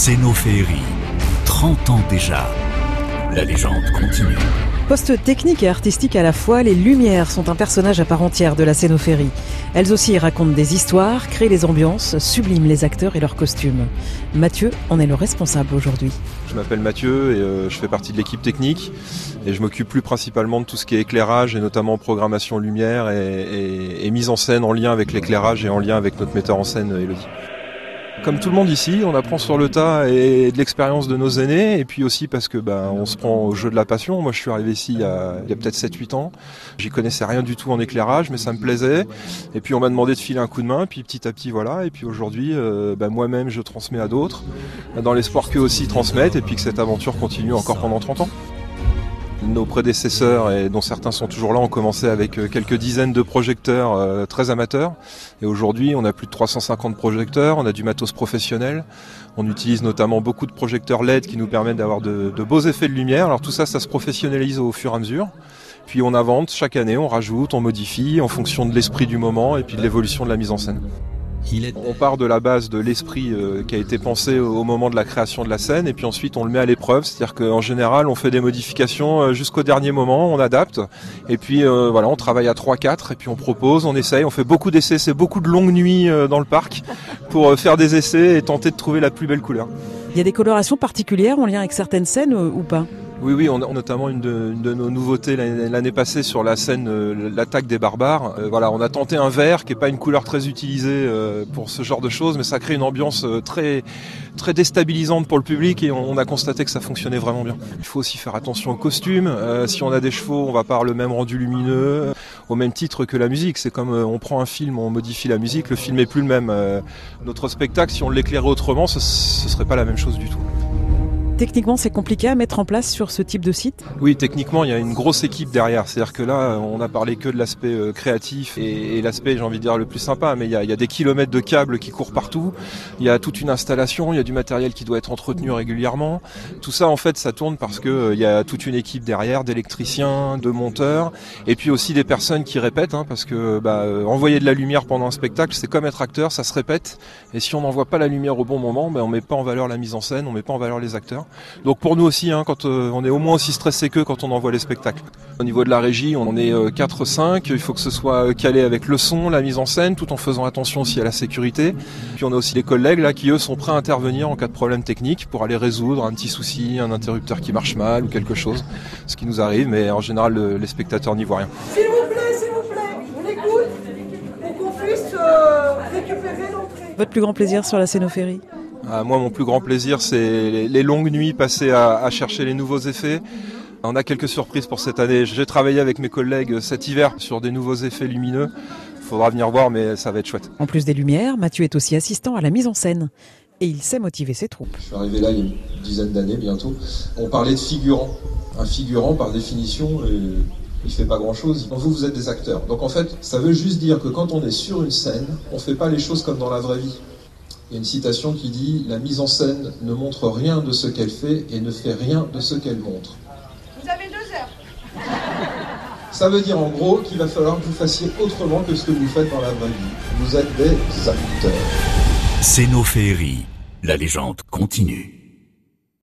Cénophéerie, 30 ans déjà. La légende continue. Poste technique et artistique à la fois, les lumières sont un personnage à part entière de la scénophérie. Elles aussi racontent des histoires, créent les ambiances, subliment les acteurs et leurs costumes. Mathieu en est le responsable aujourd'hui. Je m'appelle Mathieu et euh, je fais partie de l'équipe technique et je m'occupe plus principalement de tout ce qui est éclairage et notamment programmation lumière et, et- et mise en scène en lien avec l'éclairage et en lien avec notre metteur en scène Elodie. Comme tout le monde ici, on apprend sur le tas et de l'expérience de nos aînés, et puis aussi parce que ben, on se prend au jeu de la passion. Moi, je suis arrivé ici il y a, a peut-être 7-8 ans. J'y connaissais rien du tout en éclairage, mais ça me plaisait. Et puis on m'a demandé de filer un coup de main, puis petit à petit, voilà. Et puis aujourd'hui, euh, ben, moi-même, je transmets à d'autres, dans l'espoir qu'eux aussi transmettent, et puis que cette aventure continue encore pendant 30 ans. Nos prédécesseurs, et dont certains sont toujours là, ont commencé avec euh, quelques dizaines de projecteurs euh, très amateurs. Et aujourd'hui, on a plus de 350 projecteurs, on a du matos professionnel. On utilise notamment beaucoup de projecteurs LED qui nous permettent d'avoir de, de beaux effets de lumière. Alors tout ça, ça se professionnalise au fur et à mesure. Puis on invente chaque année, on rajoute, on modifie en fonction de l'esprit du moment et puis de l'évolution de la mise en scène. On part de la base de l'esprit euh, qui a été pensé au moment de la création de la scène et puis ensuite on le met à l'épreuve, c'est-à-dire qu'en général on fait des modifications euh, jusqu'au dernier moment, on adapte. Et puis euh, voilà, on travaille à 3-4 et puis on propose, on essaye, on fait beaucoup d'essais, c'est beaucoup de longues nuits dans le parc pour faire des essais et tenter de trouver la plus belle couleur. Il y a des colorations particulières en lien avec certaines scènes ou pas? Oui, oui, on a notamment une de, une de nos nouveautés l'année passée sur la scène euh, L'attaque des barbares. Euh, voilà, on a tenté un vert qui est pas une couleur très utilisée euh, pour ce genre de choses, mais ça crée une ambiance euh, très très déstabilisante pour le public et on, on a constaté que ça fonctionnait vraiment bien. Il faut aussi faire attention aux costumes. Si on a des chevaux, on va pas avoir le même rendu lumineux, au même titre que la musique. C'est comme on prend un film, on modifie la musique, le film est plus le même. Notre spectacle, si on l'éclairait autrement, ce, ce serait pas la même chose du tout. Techniquement, c'est compliqué à mettre en place sur ce type de site Oui, techniquement, il y a une grosse équipe derrière. C'est-à-dire que là, on a parlé que de l'aspect euh, créatif et, l'aspect, j'ai envie de dire, le plus sympa. Mais il y, a, des kilomètres de câbles qui courent partout. Il y a toute une installation, il y a du matériel qui doit être entretenu régulièrement. Tout ça, en fait, ça tourne parce que euh, il y a toute une équipe derrière, d'électriciens, de monteurs, et puis aussi des personnes qui répètent, hein, parce que bah, euh, envoyer de la lumière pendant un spectacle, c'est comme être acteur, ça se répète. Et si on n'envoie pas la lumière au bon moment, ben, on met pas en valeur la mise en scène, on met pas en valeur les acteurs. Donc pour nous aussi, hein, quand euh, on est au moins aussi stressé qu'eux quand on envoie les spectacles. Au niveau de la régie, on est 4-5, il faut que ce soit euh, calé avec le son, la mise en scène, tout en faisant attention aussi à la sécurité. Puis on a aussi les collègues là qui eux sont prêts à intervenir en cas de problème technique pour aller résoudre un petit souci, un interrupteur qui marche mal ou quelque chose, ce qui nous arrive, mais en général le- les spectateurs n'y voient rien. S'il vous plaît, s'il vous plaît, on écoute pour qu'on puisse euh, récupérer l'entrée. Votre plus grand plaisir sur la scénophérie Ah, moi, mon plus grand plaisir, c'est les, les longues nuits passées à, à chercher les nouveaux effets. On a quelques surprises pour cette année. J'ai travaillé avec mes collègues cet hiver sur des nouveaux effets lumineux. Faudra venir voir, mais ça va être chouette. En plus des lumières, Mathieu est aussi assistant à la mise en scène. Et il sait motiver ses troupes. Je suis arrivé là il y a une dizaine d'années bientôt. On parlait de figurant. Un figurant, par définition, euh, il fait pas grand chose. Vous, vous êtes des acteurs. Donc en fait, ça veut juste dire que quand on est sur une scène, on fait pas les choses comme dans la vraie vie. Il y a une citation qui dit La mise en scène ne montre rien de ce qu'elle fait et ne fait rien de ce qu'elle montre. Vous avez deux heures. Ça veut dire en gros qu'il va falloir que vous fassiez autrement que ce que vous faites dans la vraie vie. Vous êtes des acteurs. Cénophéerie, la légende continue.